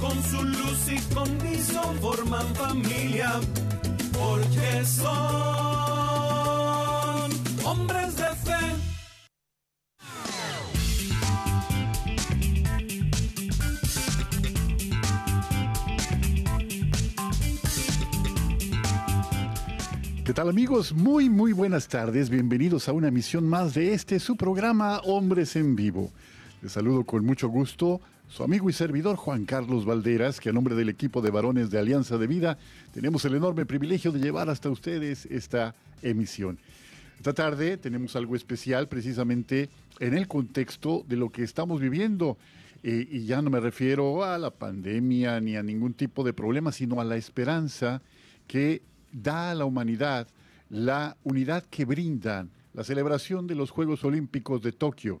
con su luz y condición forman familia, porque son hombres de fe. ¿Qué tal amigos? Muy muy buenas tardes, bienvenidos a una emisión más de este su programa Hombres en Vivo. Les saludo con mucho gusto su amigo y servidor Juan Carlos Valderas, que a nombre del equipo de varones de Alianza de Vida tenemos el enorme privilegio de llevar hasta ustedes esta emisión. Esta tarde tenemos algo especial precisamente en el contexto de lo que estamos viviendo. Y ya no me refiero a la pandemia ni a ningún tipo de problema, sino a la esperanza que da a la humanidad la unidad que brindan la celebración de los Juegos Olímpicos de Tokio.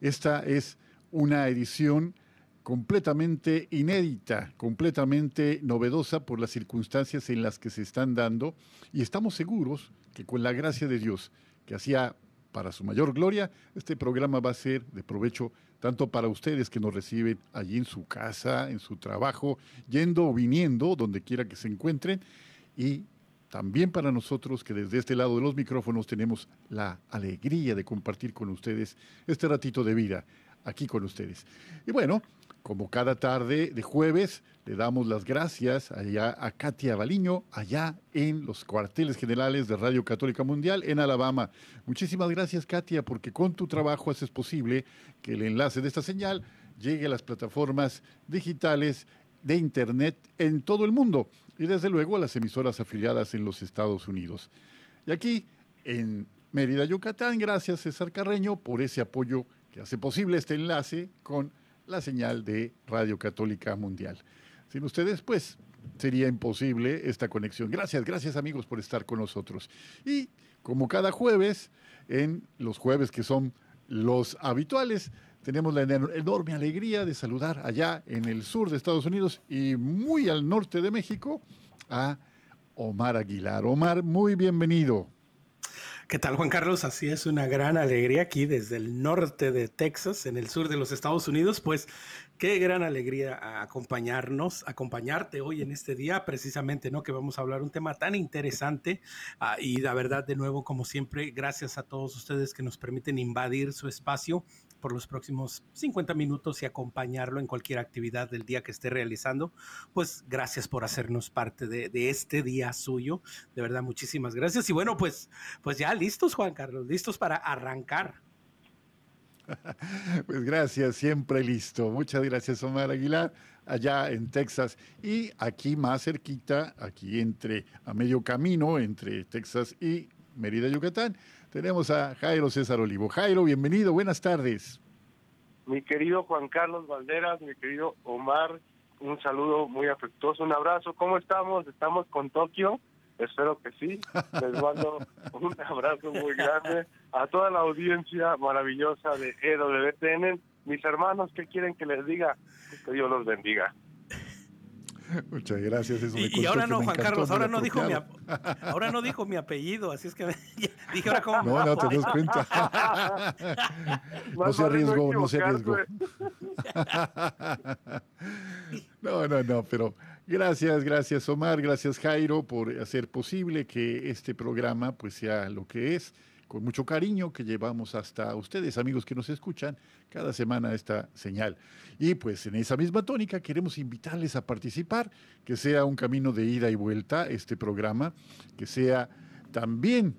Esta es una edición completamente inédita, completamente novedosa por las circunstancias en las que se están dando y estamos seguros que con la gracia de Dios, que hacía para su mayor gloria, este programa va a ser de provecho tanto para ustedes que nos reciben allí en su casa, en su trabajo, yendo o viniendo, donde quiera que se encuentren, y también para nosotros que desde este lado de los micrófonos tenemos la alegría de compartir con ustedes este ratito de vida aquí con ustedes. Y bueno, como cada tarde de jueves, le damos las gracias allá a Katia Baliño, allá en los cuarteles generales de Radio Católica Mundial en Alabama. Muchísimas gracias, Katia, porque con tu trabajo haces posible que el enlace de esta señal llegue a las plataformas digitales de Internet en todo el mundo y desde luego a las emisoras afiliadas en los Estados Unidos. Y aquí, en Mérida, Yucatán, gracias César Carreño por ese apoyo que hace posible este enlace con la señal de Radio Católica Mundial. Sin ustedes, pues, sería imposible esta conexión. Gracias, gracias amigos por estar con nosotros. Y como cada jueves, en los jueves que son los habituales, tenemos la enorme alegría de saludar allá en el sur de Estados Unidos y muy al norte de México a Omar Aguilar. Omar, muy bienvenido. ¿Qué tal, Juan Carlos? Así es una gran alegría aquí desde el norte de Texas, en el sur de los Estados Unidos. Pues qué gran alegría acompañarnos, acompañarte hoy en este día, precisamente, ¿no? Que vamos a hablar un tema tan interesante. Ah, y la verdad, de nuevo, como siempre, gracias a todos ustedes que nos permiten invadir su espacio por los próximos 50 minutos y acompañarlo en cualquier actividad del día que esté realizando. Pues gracias por hacernos parte de, este día suyo. De verdad, muchísimas gracias. Y bueno, pues, pues ya listos, Juan Carlos, listos para arrancar. Pues gracias, siempre listo. Muchas gracias, Omar Aguilar, allá en Texas. Y aquí más cerquita, aquí entre, a medio camino entre Texas y Mérida, Yucatán, tenemos a Jairo César Olivo. Jairo, bienvenido, buenas tardes. Mi querido Juan Carlos Valderas, mi querido Omar, un saludo muy afectuoso, un abrazo. ¿Cómo estamos? ¿Estamos con Tokio? Espero que sí. Les mando un abrazo muy grande a toda la audiencia maravillosa de EWTN. Mis hermanos, ¿qué quieren que les diga? Que Dios los bendiga. Muchas gracias. y, ahora no, Juan Carlos, ahora no, dijo mi, ahora no dijo mi apellido, así es que dije ahora cómo. No, no, te das cuenta. no se arriesgó, no se arriesgó. no, no, no, pero gracias, gracias Omar, gracias Jairo por hacer posible que este programa pues sea lo que es con mucho cariño que llevamos hasta ustedes, amigos que nos escuchan cada semana esta señal. Y pues en esa misma tónica queremos invitarles a participar, que sea un camino de ida y vuelta este programa, que sea también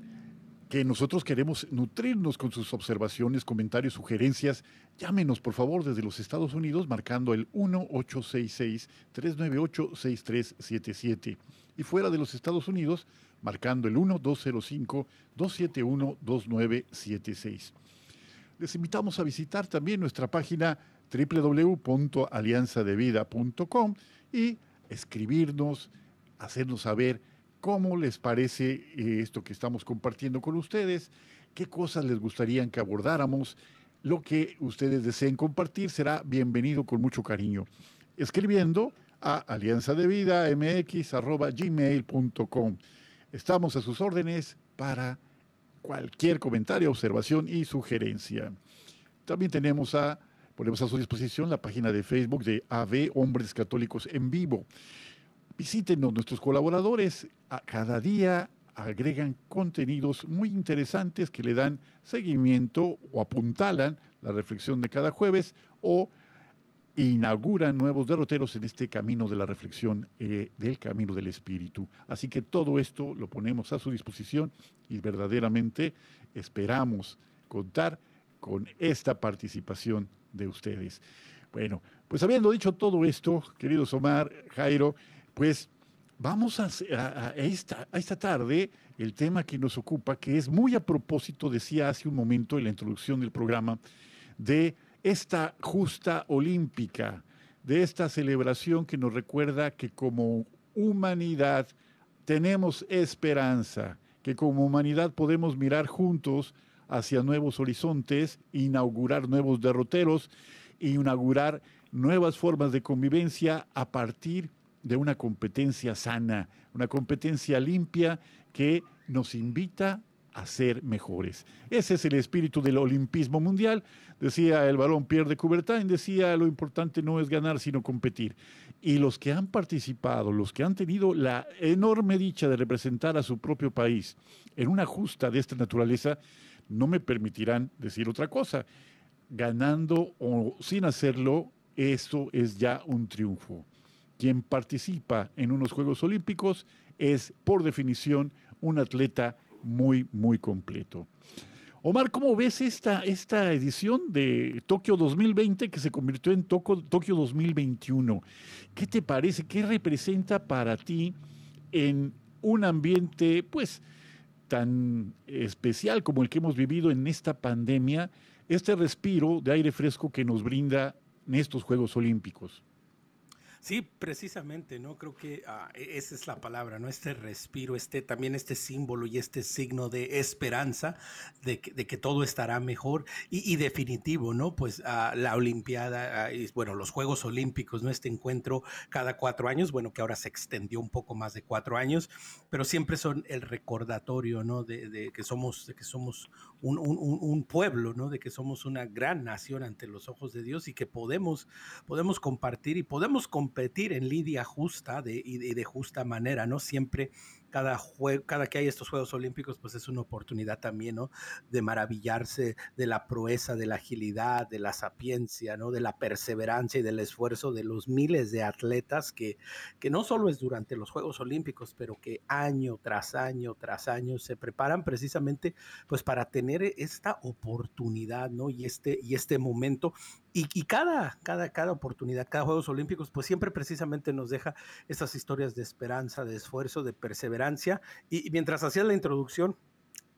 que nosotros queremos nutrirnos con sus observaciones, comentarios, sugerencias. Llámenos, por favor, desde los Estados Unidos marcando el 1-866-398-6377. Y fuera de los Estados Unidos, marcando el 1-205-271-2976. Les invitamos a visitar también nuestra página www.alianzadevida.com y escribirnos hacernos saber cómo les parece eh, esto que estamos compartiendo con ustedes, qué cosas les gustaría que abordáramos. Lo que ustedes deseen compartir será bienvenido con mucho cariño. Escribiendo a alianza de vida gmail.com. Estamos a sus órdenes para cualquier comentario, observación y sugerencia. También tenemos a, ponemos a su disposición la página de Facebook de AV Hombres Católicos en Vivo. Visítenos, nuestros colaboradores cada día agregan contenidos muy interesantes que le dan seguimiento o apuntalan la reflexión de cada jueves o inauguran nuevos derroteros en este camino de la reflexión eh, del camino del espíritu. Así que todo esto lo ponemos a su disposición y verdaderamente esperamos contar con esta participación de ustedes. Bueno, pues habiendo dicho todo esto, queridos Omar, Jairo, pues vamos a, esta, a esta tarde el tema que nos ocupa, que es muy a propósito, decía hace un momento en la introducción del programa, de esta justa olímpica, de esta celebración que nos recuerda que como humanidad tenemos esperanza, que como humanidad podemos mirar juntos hacia nuevos horizontes, inaugurar nuevos derroteros, inaugurar nuevas formas de convivencia a partir de una competencia sana, una competencia limpia que nos invita a ser mejores. Ese es el espíritu del olimpismo mundial. Decía el balón Pierre de Coubertin, decía lo importante no es ganar, sino competir. Y los que han participado, los que han tenido la enorme dicha de representar a su propio país en una justa de esta naturaleza, no me permitirán decir otra cosa. Ganando o sin hacerlo, eso es ya un triunfo. Quien participa en unos Juegos Olímpicos es, por definición, un atleta muy, muy completo. Omar, ¿cómo ves esta, esta edición de Tokio 2020 que se convirtió en Tokio 2021? ¿Qué te parece? ¿Qué representa para ti en un ambiente, pues, tan especial como el que hemos vivido en esta pandemia, este respiro de aire fresco que nos brinda en estos Juegos Olímpicos? Sí, precisamente, ¿no? Creo que e-, esa es la palabra, ¿no? Este respiro, este también este símbolo y este signo de esperanza de que, todo estará mejor y, definitivo, ¿no? Pues ah, la Olimpiada, ah, y, bueno, los Juegos Olímpicos, ¿no? Este encuentro cada cuatro años, bueno, que ahora se extendió un poco más de cuatro años, pero siempre son el recordatorio, ¿no? De, que somos, de que somos un, pueblo, ¿no? De que somos una gran nación ante los ojos de Dios y que podemos, podemos compartir y podemos competir en lidia justa y de justa manera, ¿no? Siempre cada, cada que hay estos Juegos Olímpicos, pues es una oportunidad también, ¿no? De maravillarse de la proeza, de la agilidad, de la sapiencia, ¿no? De la perseverancia y del esfuerzo de los miles de atletas que, que no solo es durante los Juegos Olímpicos, pero que año tras año tras año se preparan precisamente pues para tener esta oportunidad, ¿no? Y este, y este momento y, cada, cada, cada oportunidad, cada Juegos Olímpicos, pues siempre precisamente nos deja estas historias de esperanza, de esfuerzo, de perseverancia. Y, mientras hacía la introducción,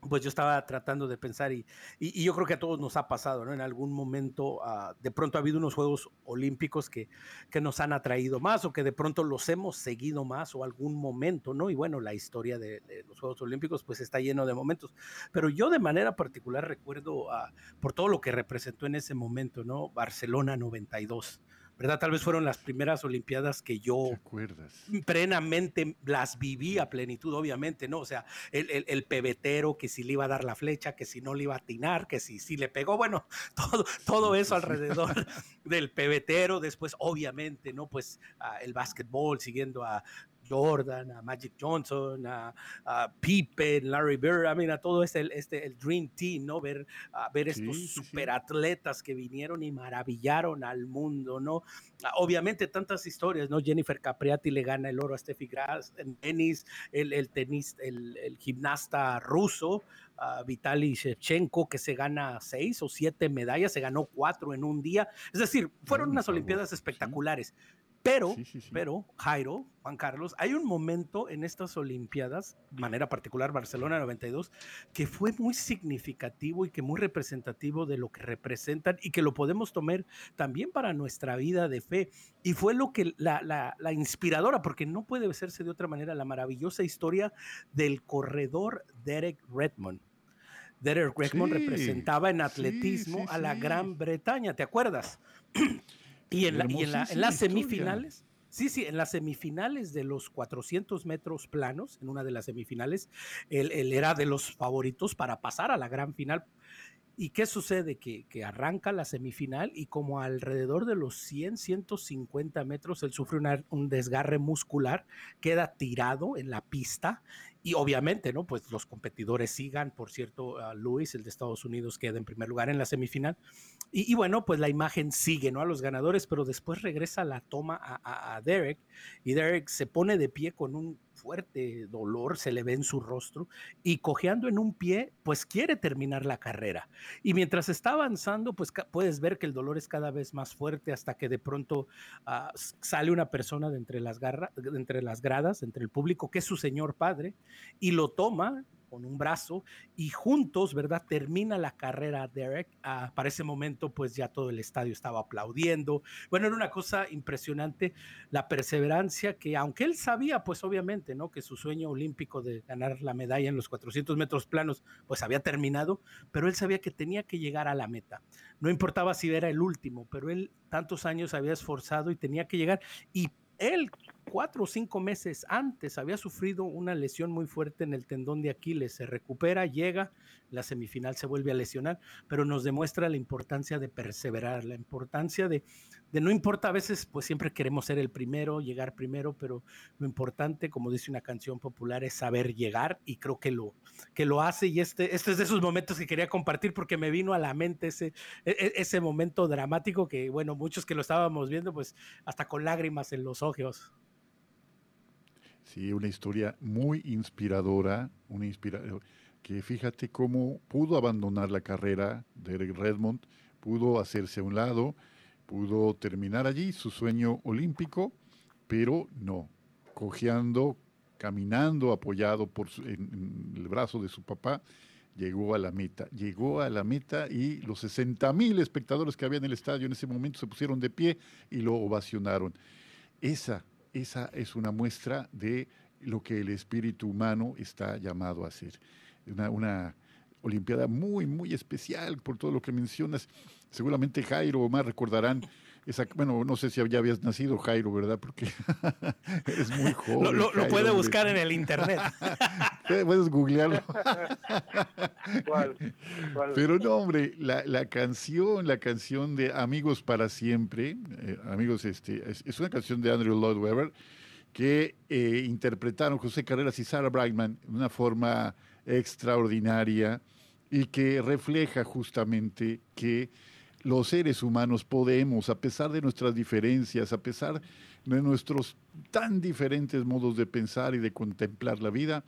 pues yo estaba tratando de pensar y, y, yo creo que a todos nos ha pasado, ¿no? En algún momento ah, de pronto ha habido unos Juegos Olímpicos que, que nos han atraído más o que de pronto los hemos seguido más o algún momento, ¿no? Y bueno, la historia de, los Juegos Olímpicos pues está lleno de momentos, pero yo de manera particular recuerdo ah, por todo lo que representó en ese momento, ¿no? Barcelona 92. ¿Verdad? Tal vez fueron las primeras Olimpiadas que yo plenamente las viví a plenitud, obviamente, ¿no? O sea, el, el, pebetero, que si le iba a dar la flecha, que si no le iba a atinar, que si, si le pegó, bueno, todo, todo eso alrededor del pebetero, después, obviamente, ¿no? Pues ah, el básquetbol, siguiendo a Jordan, a Magic Johnson, a, Pippen, Larry Bird, I mean, a todo este, este el Dream Team, ¿no? Ver, a ver estos superatletas que vinieron y maravillaron al mundo, ¿no? Ah, obviamente tantas historias, ¿no? Jennifer Capriati le gana el oro a Steffi Graf en tenis, el, el, tenis, el, el gimnasta ruso, uh, Vitaly Shevchenko, que se gana seis o siete medallas, se ganó cuatro en un día. Es decir, fueron unas Olimpiadas espectaculares Pero, pero, Jairo, Juan Carlos, hay un momento en estas Olimpiadas, de manera particular Barcelona 92, que fue muy significativo y que muy representativo de lo que representan y que lo podemos tomar también para nuestra vida de fe. Y fue lo que la, la, inspiradora, porque no puede hacerse de otra manera, la maravillosa historia del corredor Derek Redmond. Derek Redmond representaba en atletismo a la Gran Bretaña, ¿te acuerdas? Y en, las semifinales, sí, sí, en las semifinales de los 400 metros planos, en una de las semifinales, él, era de los favoritos para pasar a la gran final. ¿Y qué sucede? Que, que, arranca la semifinal y como alrededor de los 100, 150 metros, él sufre un desgarre muscular, queda tirado en la pista y obviamente, ¿no? Pues los competidores sigan, por cierto, a Luis, el de Estados Unidos, queda en primer lugar en la semifinal. Y, bueno, pues la imagen sigue, ¿no? A los ganadores, pero después regresa la toma a, a Derek y Derek se pone de pie con un fuerte dolor se le ve en su rostro y cojeando en un pie, pues quiere terminar la carrera. Y mientras está avanzando, pues puedes ver que el dolor es cada vez más fuerte hasta que de pronto ah, sale una persona de entre las, de entre las gradas, entre el público, que es su señor padre, y lo toma con un brazo y juntos, ¿verdad? Termina la carrera Derek. Ah, para ese momento, pues ya todo el estadio estaba aplaudiendo. Bueno, era una cosa impresionante la perseverancia que, aunque él sabía, pues obviamente, ¿no? Que su sueño olímpico de ganar la medalla en los 400 metros planos, pues había terminado, pero él sabía que tenía que llegar a la meta. No importaba si era el último, pero él tantos años había esforzado y tenía que llegar. Y él cuatro o cinco meses antes había sufrido una lesión muy fuerte en el tendón de Aquiles, se recupera, llega, la semifinal se vuelve a lesionar, pero nos demuestra la importancia de perseverar, la importancia de, de no importa, a veces pues siempre queremos ser el primero, llegar primero, pero lo importante, como dice una canción popular, es saber llegar y creo que lo, que lo hace y este, este es de esos momentos que quería compartir porque me vino a la mente ese, e, ese momento dramático que, bueno, muchos que lo estábamos viendo, pues hasta con lágrimas en los ojos. Sí, una historia muy inspiradora, una inspiración que fíjate cómo pudo abandonar la carrera de Eric Redmond, pudo hacerse a un lado, pudo terminar allí su sueño olímpico, pero no, cojeando, caminando, apoyado por en, el brazo de su papá, llegó a la meta. Llegó a la meta y los 60 mil espectadores que había en el estadio en ese momento se pusieron de pie y lo ovacionaron. Esa, esa es una muestra de lo que el espíritu humano está llamado a hacer una, una Olimpiada muy, muy especial por todo lo que mencionas. Seguramente Jairo o más recordarán esa, bueno, no sé si ya habías nacido Jairo, ¿verdad? Porque eres muy joven. Lo, puede buscar en el internet. Puedes googlearlo. Pero no, hombre, la, la, canción, la canción de Amigos para Siempre, eh, amigos, este, es, una canción de Andrew Lloyd Webber que eh, interpretaron José Carreras y Sarah Brightman de una forma extraordinaria y que refleja justamente que los seres humanos podemos, a pesar de nuestras diferencias, a pesar de nuestros tan diferentes modos de pensar y de contemplar la vida,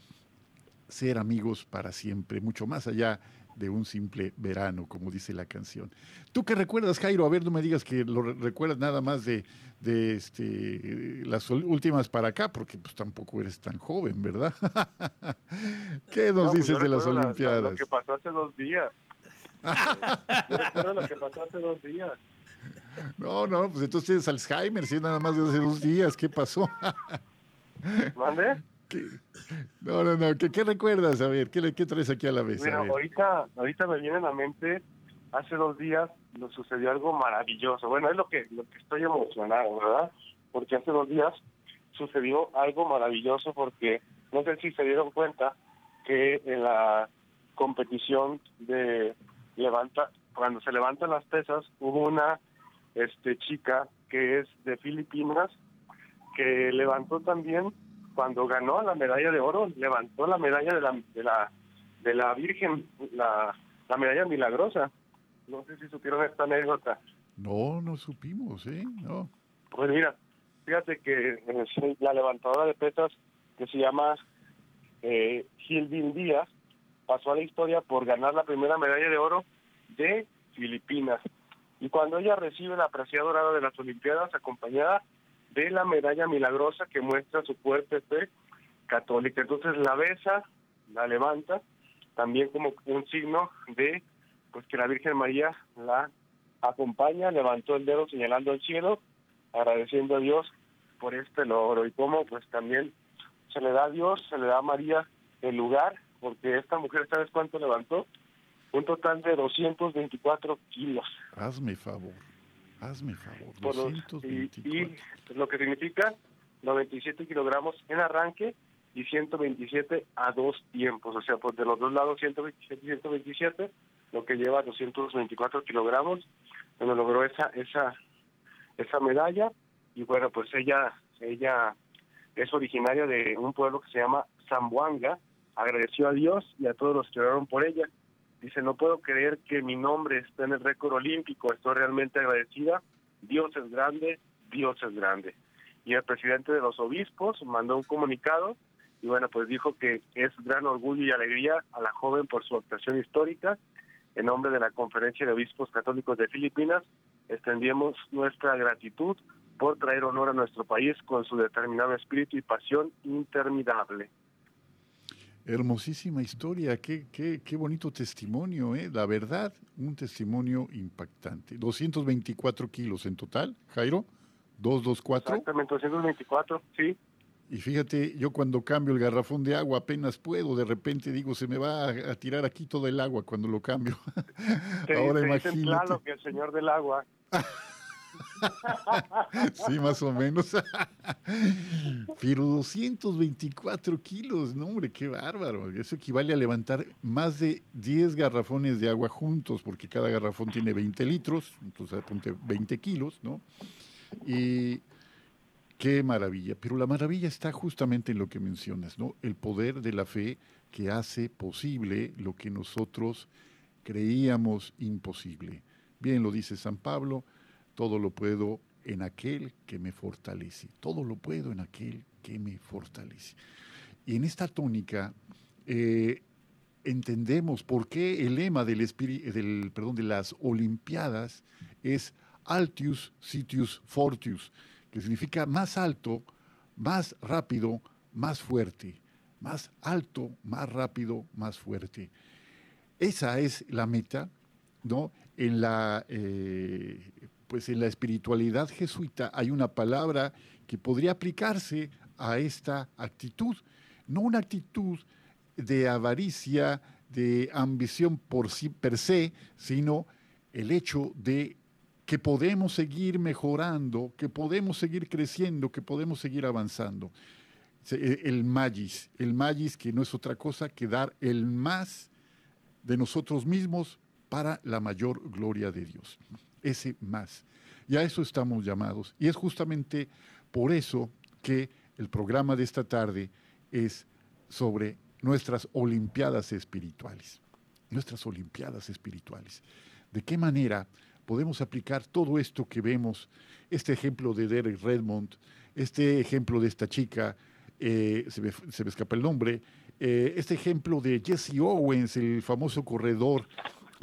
ser amigos para siempre, mucho más allá de un simple verano, como dice la canción. ¿Tú qué recuerdas, Jairo? A ver, no me digas que lo recuerdas nada más de, de este, las últimas para acá, porque pues tampoco eres tan joven, ¿verdad? ¿Qué nos pues, dices de las Olimpiadas? lo que pasó hace dos días. Lo que pasó hace dos días. No, no, pues entonces tienes Alzheimer, si nada más de hace dos días, ¿qué pasó? ¿Mande? No, no, no, ¿Qué, recuerdas? A ver, ¿qué, ¿qué traes aquí a la vez? Bueno, ahorita, ahorita me viene a la mente, hace dos días nos sucedió algo maravilloso. Bueno, es lo que, lo que estoy emocionado, ¿verdad? Porque hace dos días sucedió algo maravilloso porque no sé si se dieron cuenta que en la competición de levanta, cuando se levantan las pesas, hubo una este chica que es de Filipinas que levantó también cuando ganó la medalla de oro, levantó la medalla de la de la, de la Virgen, la, la medalla milagrosa. No sé si supieron esta anécdota. No, no supimos, ¿eh? No. Pues mira, fíjate que eh, la levantadora de pesas que se llama eh, Gilvin Díaz pasó a la historia por ganar la primera medalla de oro de Filipinas. Y cuando ella recibe la presea dorada de las Olimpiadas, acompañada de la medalla milagrosa que muestra su fuerte fe católica. Entonces la besa, la levanta, también como un signo de pues que la Virgen María la acompaña, levantó el dedo señalando al cielo, agradeciendo a Dios por este logro y como pues también se le da a Dios, se le da a María el lugar, porque esta mujer, ¿sabes cuánto levantó? Un total de 224 kilos. Hazme favor, hazme favor. Por los- y, y lo que significa 97 kilogramos en arranque y 127 a dos tiempos, o sea, pues de los dos lados 127 y 127, lo que lleva 224 kilogramos, donde logró esa esa esa medalla y bueno, pues ella ella es originaria de un pueblo que se llama Zamboanga, agradeció a Dios y a todos los que oraron por ella. Dice, no puedo creer que mi nombre esté en el récord olímpico, estoy realmente agradecida. Dios es grande, Dios es grande. Y el presidente de los obispos mandó un comunicado y bueno, pues dijo que es gran orgullo y alegría a la joven por su actuación histórica. En nombre de la Conferencia de Obispos Católicos de Filipinas, extendemos nuestra gratitud por traer honor a nuestro país con su determinado espíritu y pasión interminable. Hermosísima historia, qué, qué, qué bonito testimonio, ¿eh? La verdad, un testimonio impactante. 224 kilos en total, Jairo, 224. Exactamente, 224, sí. Y fíjate, yo cuando cambio el garrafón de agua apenas puedo, de repente digo, se me va a, a tirar aquí todo el agua cuando lo cambio. Te, Ahora te dicen imagínate. claro que el señor del agua. Sí, más o menos. Pero 224 kilos, no hombre, qué bárbaro. Eso equivale a levantar más de 10 garrafones de agua juntos, porque cada garrafón tiene 20 litros, entonces apunte 20 kilos, ¿no? Y qué maravilla. Pero la maravilla está justamente en lo que mencionas, ¿no? El poder de la fe que hace posible lo que nosotros creíamos imposible. Bien lo dice San Pablo, todo lo puedo en aquel que me fortalece. Todo lo puedo en aquel que me fortalece. Y en esta tónica eh, entendemos por qué el lema del, del, perdón, de las Olimpiadas es Altius Sitius Fortius, que significa más alto, más rápido, más fuerte. Más alto, más rápido, más fuerte. Esa es la meta, ¿no? En la, eh, pues en la espiritualidad jesuita hay una palabra que podría aplicarse a esta actitud, no una actitud de avaricia, de ambición por sí per se, sino el hecho de que podemos seguir mejorando, que podemos seguir creciendo, que podemos seguir avanzando. Eh, El magis, el magis que no es otra cosa que dar el más de nosotros mismos para la mayor gloria de Dios. Ese más. Y a eso estamos llamados. Y es justamente por eso que el programa de esta tarde es sobre nuestras Olimpiadas espirituales. Nuestras Olimpiadas espirituales. ¿De qué manera podemos aplicar todo esto que vemos? Este ejemplo de Derek Redmond, este ejemplo de esta chica, eh, se, me, se me escapa el nombre, eh, este ejemplo de Jesse Owens, el famoso corredor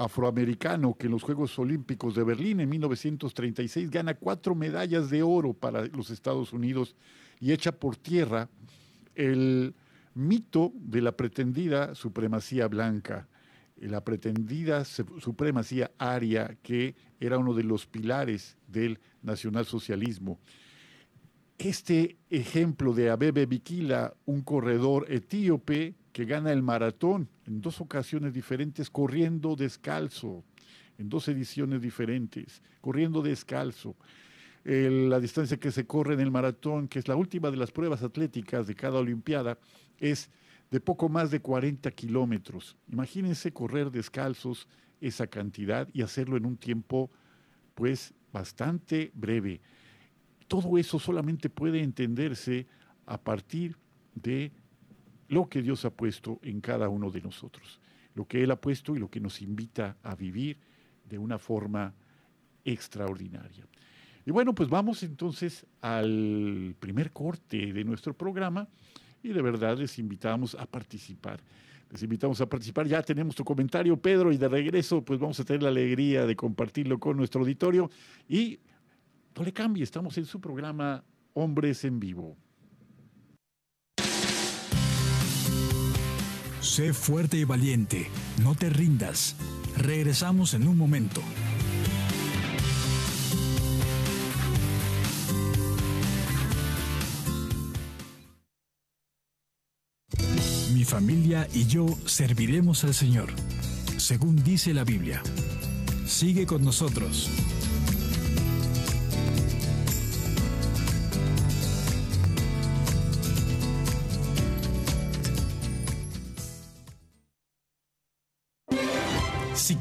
afroamericano que en los Juegos Olímpicos de Berlín en 1936 gana cuatro medallas de oro para los Estados Unidos y echa por tierra el mito de la pretendida supremacía blanca, la pretendida supremacía aria que era uno de los pilares del nacionalsocialismo. Este ejemplo de Abebe Bikila, un corredor etíope que gana el maratón en dos ocasiones diferentes, corriendo descalzo, en dos ediciones diferentes, corriendo descalzo. La distancia que se corre en el maratón, que es la última de las pruebas atléticas de cada Olimpiada, es de poco más de 40 kilómetros. Imagínense correr descalzos esa cantidad y hacerlo en un tiempo, pues, bastante breve. Todo eso solamente puede entenderse a partir de lo que Dios ha puesto en cada uno de nosotros, lo que Él ha puesto y lo que nos invita a vivir de una forma extraordinaria. Y bueno, pues vamos entonces al primer corte de nuestro programa y de verdad les invitamos a participar. Les invitamos a participar. Ya tenemos tu comentario, Pedro, y de regreso, pues vamos a tener la alegría de compartirlo con nuestro auditorio. Y no le cambie, estamos en su programa Hombres en Vivo. Sé fuerte y valiente, no te rindas. Regresamos en un momento. Mi familia y yo serviremos al Señor, según dice la Biblia. Sigue con nosotros.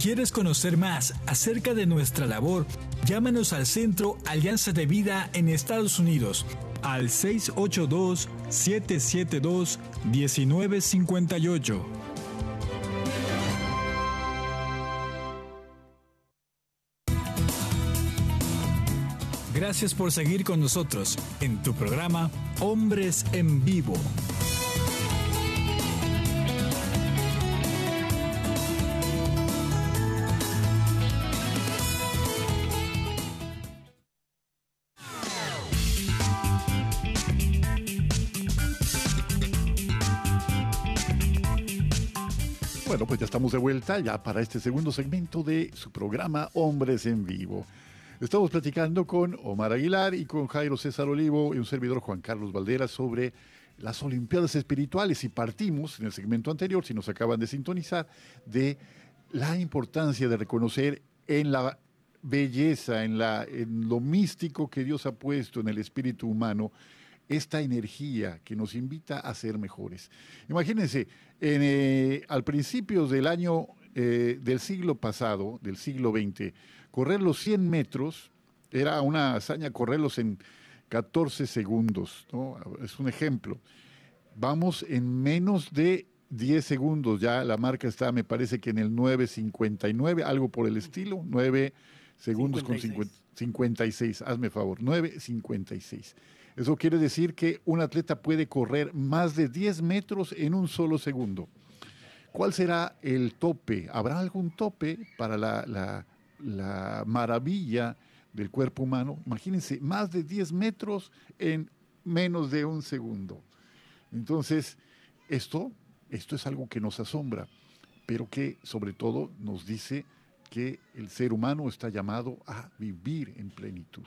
Quieres conocer más acerca de nuestra labor, llámanos al Centro Alianza de Vida en Estados Unidos al 682-772-1958. Gracias por seguir con nosotros en tu programa Hombres en Vivo. Estamos de vuelta ya para este segundo segmento de su programa Hombres en Vivo. Estamos platicando con Omar Aguilar y con Jairo César Olivo y un servidor Juan Carlos Valdera sobre las Olimpiadas Espirituales y partimos en el segmento anterior, si nos acaban de sintonizar, de la importancia de reconocer en la belleza, en, la, en lo místico que Dios ha puesto en el espíritu humano, esta energía que nos invita a ser mejores. Imagínense, en, eh, al principio del año eh, del siglo pasado, del siglo XX, correr los 100 metros era una hazaña correrlos en 14 segundos, ¿no? es un ejemplo. Vamos en menos de 10 segundos, ya la marca está, me parece que en el 9.59, algo por el estilo, 9 segundos 56. con 56, hazme favor, 9.56. Eso quiere decir que un atleta puede correr más de 10 metros en un solo segundo. ¿Cuál será el tope? ¿Habrá algún tope para la, la, la maravilla del cuerpo humano? Imagínense, más de 10 metros en menos de un segundo. Entonces, esto, esto es algo que nos asombra, pero que sobre todo nos dice que el ser humano está llamado a vivir en plenitud.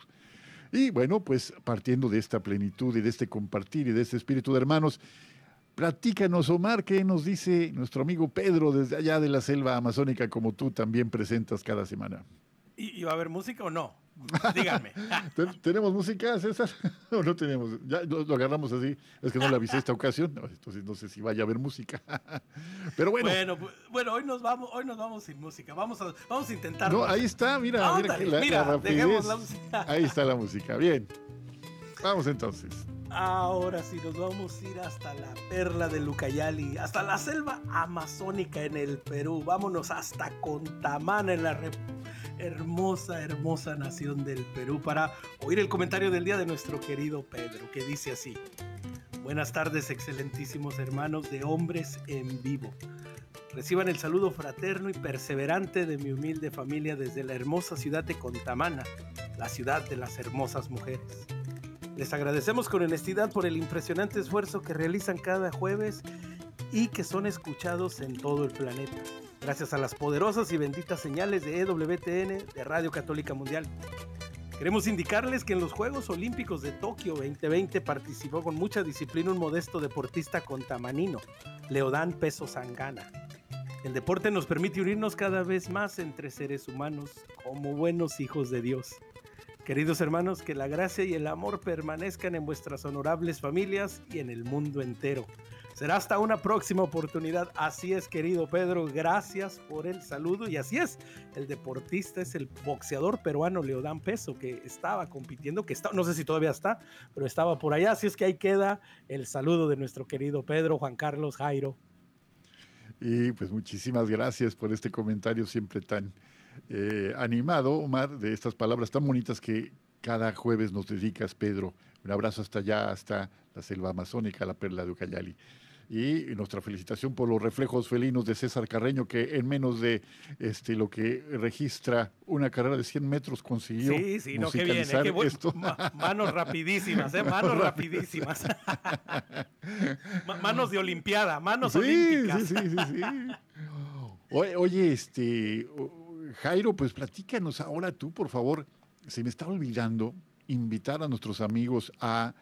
Y bueno, pues partiendo de esta plenitud y de este compartir y de este espíritu de hermanos, platícanos, Omar, ¿qué nos dice nuestro amigo Pedro desde allá de la selva amazónica, como tú también presentas cada semana? ¿Y, va a haber música o no? Díganme. ¿Tenemos música, César? ¿O no tenemos? Ya lo, lo, agarramos así. Es que no la avisé esta ocasión. Entonces no sé si vaya a haber música. Pero bueno. Bueno, bueno hoy, nos vamos, hoy nos vamos sin música. Vamos a, vamos a intentarlo. No, ahí está. Mira, ah, mira, dale, la, mira la rapidez. la música. Ahí está la música. Bien. Vamos entonces. Ahora sí, nos vamos a ir hasta la perla de Lucayali, hasta la selva amazónica en el Perú. Vámonos hasta Contamana en la República hermosa, hermosa nación del Perú para oír el comentario del día de nuestro querido Pedro, que dice así. Buenas tardes, excelentísimos hermanos de Hombres en Vivo. Reciban el saludo fraterno y perseverante de mi humilde familia desde la hermosa ciudad de Contamana, la ciudad de las hermosas mujeres. Les agradecemos con honestidad por el impresionante esfuerzo que realizan cada jueves y que son escuchados en todo el planeta gracias a las poderosas y benditas señales de EWTN de Radio Católica Mundial. Queremos indicarles que en los Juegos Olímpicos de Tokio 2020 participó con mucha disciplina un modesto deportista contamanino, Leodán Peso Sangana. El deporte nos permite unirnos cada vez más entre seres humanos como buenos hijos de Dios. Queridos hermanos, que la gracia y el amor permanezcan en vuestras honorables familias y en el mundo entero. Será hasta una próxima oportunidad. Así es, querido Pedro. Gracias por el saludo. Y así es, el deportista es el boxeador peruano Leodán Peso, que estaba compitiendo, que está, no sé si todavía está, pero estaba por allá. Así es que ahí queda el saludo de nuestro querido Pedro, Juan Carlos, Jairo. Y pues muchísimas gracias por este comentario siempre tan eh, animado, Omar, de estas palabras tan bonitas que cada jueves nos dedicas, Pedro. Un abrazo hasta allá, hasta la selva amazónica, la perla de Ucayali. Y nuestra felicitación por los reflejos felinos de César Carreño, que en menos de este, lo que registra una carrera de 100 metros consiguió sí, sí, no, qué bien, ¿eh? esto. manos rapidísimas, ¿eh? manos rapidísimas. manos de Olimpiada, manos olímpicas. Sí, sí, sí, sí. Oye, oye, este, Jairo, pues platícanos ahora tú, por favor. Se me está olvidando invitar a nuestros amigos a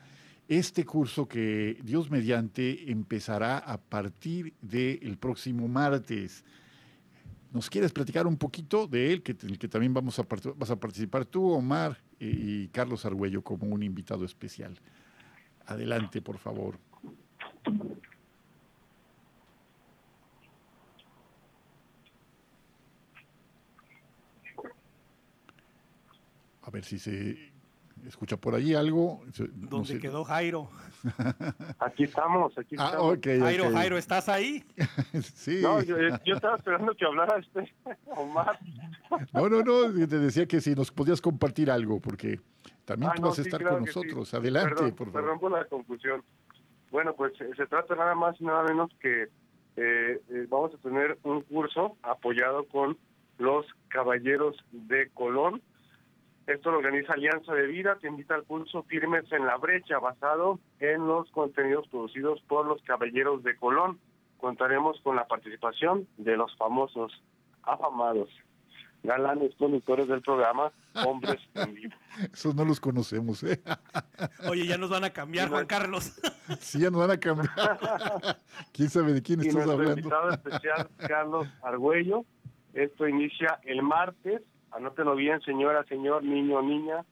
este curso que Dios mediante empezará a partir del próximo martes. ¿Nos quieres platicar un poquito de él, que, el que también vamos vas a participar tú, Omar y Carlos Argüello, como un invitado especial? Adelante, por favor. A ver si se escucha por ahí algo. ¿Dónde quedó Jairo? Aquí estamos, aquí ah, estamos. Jairo, Jairo, ¿estás ahí? sí. No, yo, estaba esperando que hablara este Omar. no, no, no, te decía que si nos podías compartir algo, porque también tú vas a estar con nosotros. Adelante, por favor. Perdón por la confusión. Bueno, pues eh, se trata nada más y nada menos que eh, eh, vamos a tener un curso apoyado con los Caballeros de Colón esto lo organiza Alianza de Vida, que invita al pulso Firmes en la Brecha, basado en los contenidos producidos por los Caballeros de Colón. Contaremos con la participación de los famosos, afamados, galanes conductores del programa Hombres en Vivo. Esos no los conocemos, ¿eh? Oye, ya nos van a cambiar, Juan Carlos. sí, ya nos van a cambiar. ¿Quién sabe de quién estás hablando? invitado especial, Carlos Argüello. Esto inicia el martes Anótelo bien, señora, señor, niño, niña.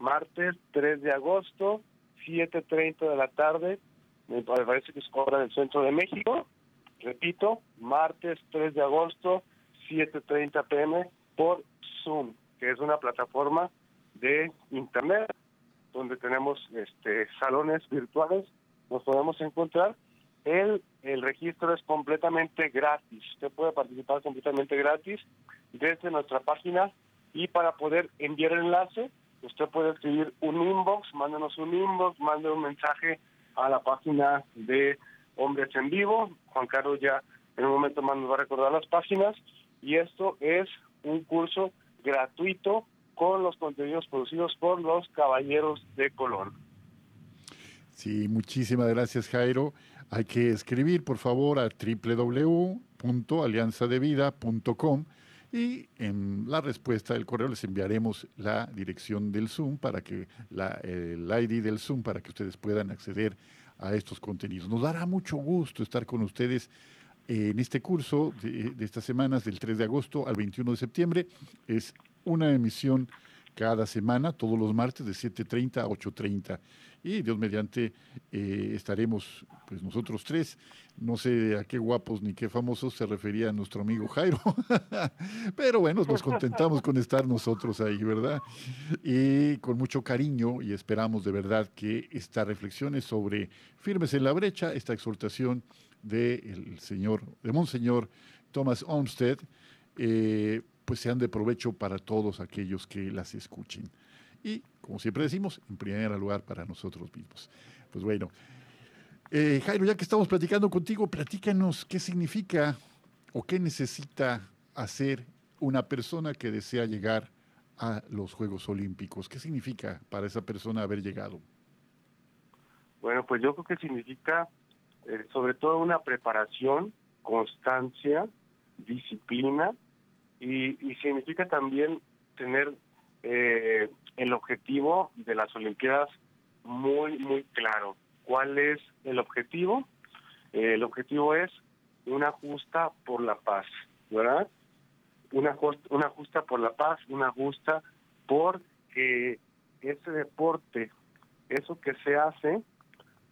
Martes 3 de agosto, 7.30 de la tarde. Me parece que es hora del centro de México. Repito, martes 3 de agosto, 7.30 pm por Zoom, que es una plataforma de internet donde tenemos este salones virtuales, nos podemos encontrar. El, el registro es completamente gratis. Usted puede participar completamente gratis desde nuestra página y para poder enviar el enlace, usted puede escribir un inbox, mándenos un inbox, mande un mensaje a la página de Hombres en Vivo. Juan Carlos ya en un momento más nos va a recordar las páginas. Y esto es un curso gratuito con los contenidos producidos por los Caballeros de Colón. Sí, muchísimas gracias Jairo. Hay que escribir, por favor, a www.alianzadevida.com y en la respuesta del correo les enviaremos la dirección del Zoom para que la, el ID del Zoom para que ustedes puedan acceder a estos contenidos. Nos dará mucho gusto estar con ustedes en este curso de, de estas semanas del 3 de agosto al 21 de septiembre. Es una emisión cada semana, todos los martes de 7.30 a 8.30. Y Dios mediante eh, estaremos, pues nosotros tres, no sé a qué guapos ni qué famosos se refería nuestro amigo Jairo, pero bueno, nos contentamos con estar nosotros ahí, ¿verdad? Y con mucho cariño y esperamos de verdad que estas reflexiones sobre firmes en la brecha, esta exhortación del señor, de Monseñor Thomas Olmsted, eh, pues sean de provecho para todos aquellos que las escuchen. Y, como siempre decimos, en primer lugar para nosotros mismos. Pues bueno, eh, Jairo, ya que estamos platicando contigo, platícanos qué significa o qué necesita hacer una persona que desea llegar a los Juegos Olímpicos. ¿Qué significa para esa persona haber llegado? Bueno, pues yo creo que significa eh, sobre todo una preparación, constancia, disciplina y, significa también tener eh, el objetivo de las Olimpiadas muy, muy claro. ¿Cuál es el objetivo? Eh, el objetivo es una justa por la paz, ¿verdad? Una, una justa por la paz, una justa por que ese deporte, eso que se hace,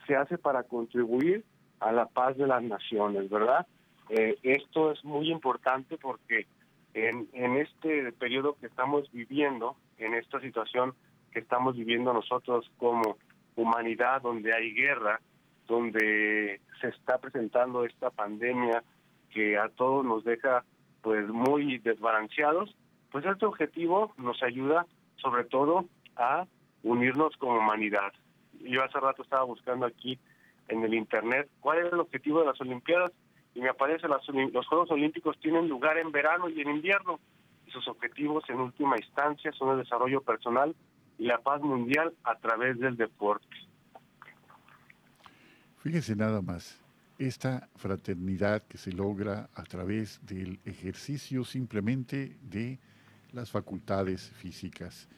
se hace para contribuir a la paz de las naciones, ¿verdad? Eh, esto es muy importante porque en, en este periodo que estamos viviendo, en esta situación que estamos viviendo nosotros como humanidad, donde hay guerra, donde se está presentando esta pandemia que a todos nos deja pues muy desbalanceados, pues este objetivo nos ayuda sobre todo a unirnos como humanidad. Yo hace rato estaba buscando aquí en el internet cuál era el objetivo de las Olimpiadas y me aparece las, los Juegos Olímpicos tienen lugar en verano y en invierno y sus objetivos en última instancia son el desarrollo personal y la paz mundial a través del deporte. Fíjense nada más, esta fraternidad que se logra a través del ejercicio simplemente de las facultades físicas,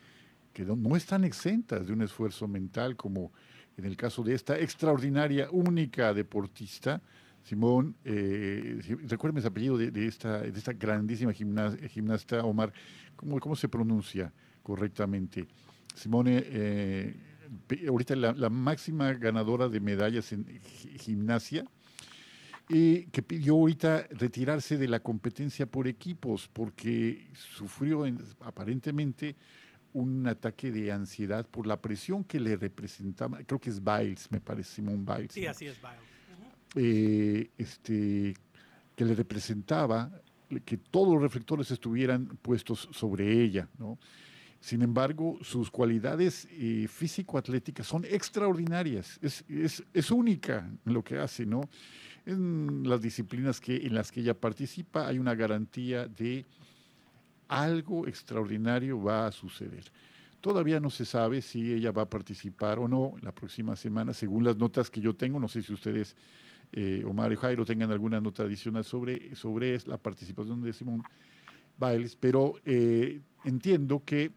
que no, están exentas de un esfuerzo mental como en el caso de esta extraordinaria, única deportista, Simón, eh, recuérdeme ese apellido de, esta, de esta grandísima gimnasta, Omar, ¿cómo, ¿cómo se pronuncia correctamente? Simone, eh, ahorita la, máxima ganadora de medallas en gimnasia, que pidió ahorita retirarse de la competencia por equipos porque sufrió aparentemente un ataque de ansiedad por la presión que le representaba, creo que es Biles, me parece, Simón Biles. Sí, así es Biles. Eh, este, que le representaba que todos los reflectores estuvieran puestos sobre ella, ¿no? Sin embargo, sus cualidades eh, físico-atléticas son extraordinarias, es, es, es, única lo que hace, ¿no? En las disciplinas que, en las que ella participa hay una garantía de algo extraordinario va a suceder. Todavía no se sabe si ella va a participar o no la próxima semana, según las notas que yo tengo. No sé si ustedes, eh, Omar y Jairo, tengan alguna nota adicional sobre, sobre la participación de Simón Biles, pero eh, entiendo que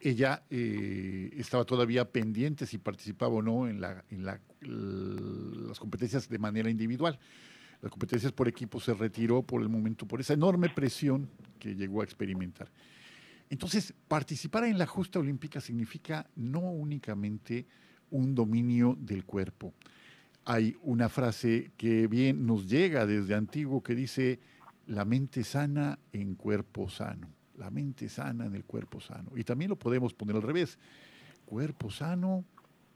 ella eh, estaba todavía pendiente si participaba o no en, la, en la, las competencias de manera individual. Las competencias por equipo se retiró por el momento por esa enorme presión que llegó a experimentar. Entonces, participar en la justa olímpica significa no únicamente un dominio del cuerpo. Hay una frase que bien nos llega desde antiguo que dice, la mente sana en cuerpo sano. La mente sana en el cuerpo sano. Y también lo podemos poner al revés. Cuerpo sano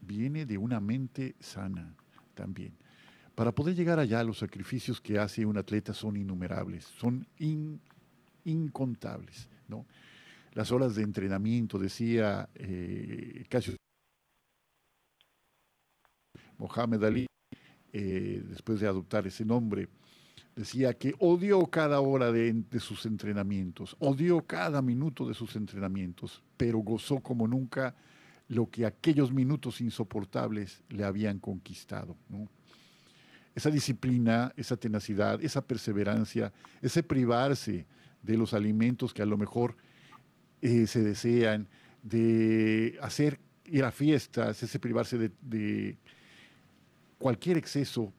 viene de una mente sana también. Para poder llegar allá, los sacrificios que hace un atleta son innumerables, son incontables. ¿no? Las horas de entrenamiento, decía eh, Mohamed Ali, eh, después de adoptar ese nombre, decía que odió cada hora de, sus entrenamientos, odió cada minuto de sus entrenamientos, pero gozó como nunca lo que aquellos minutos insoportables le habían conquistado. esa disciplina, esa tenacidad, esa perseverancia, ese privarse de los alimentos que a lo mejor eh, se desean, de hacer ir a fiestas, ese privarse de cualquier exceso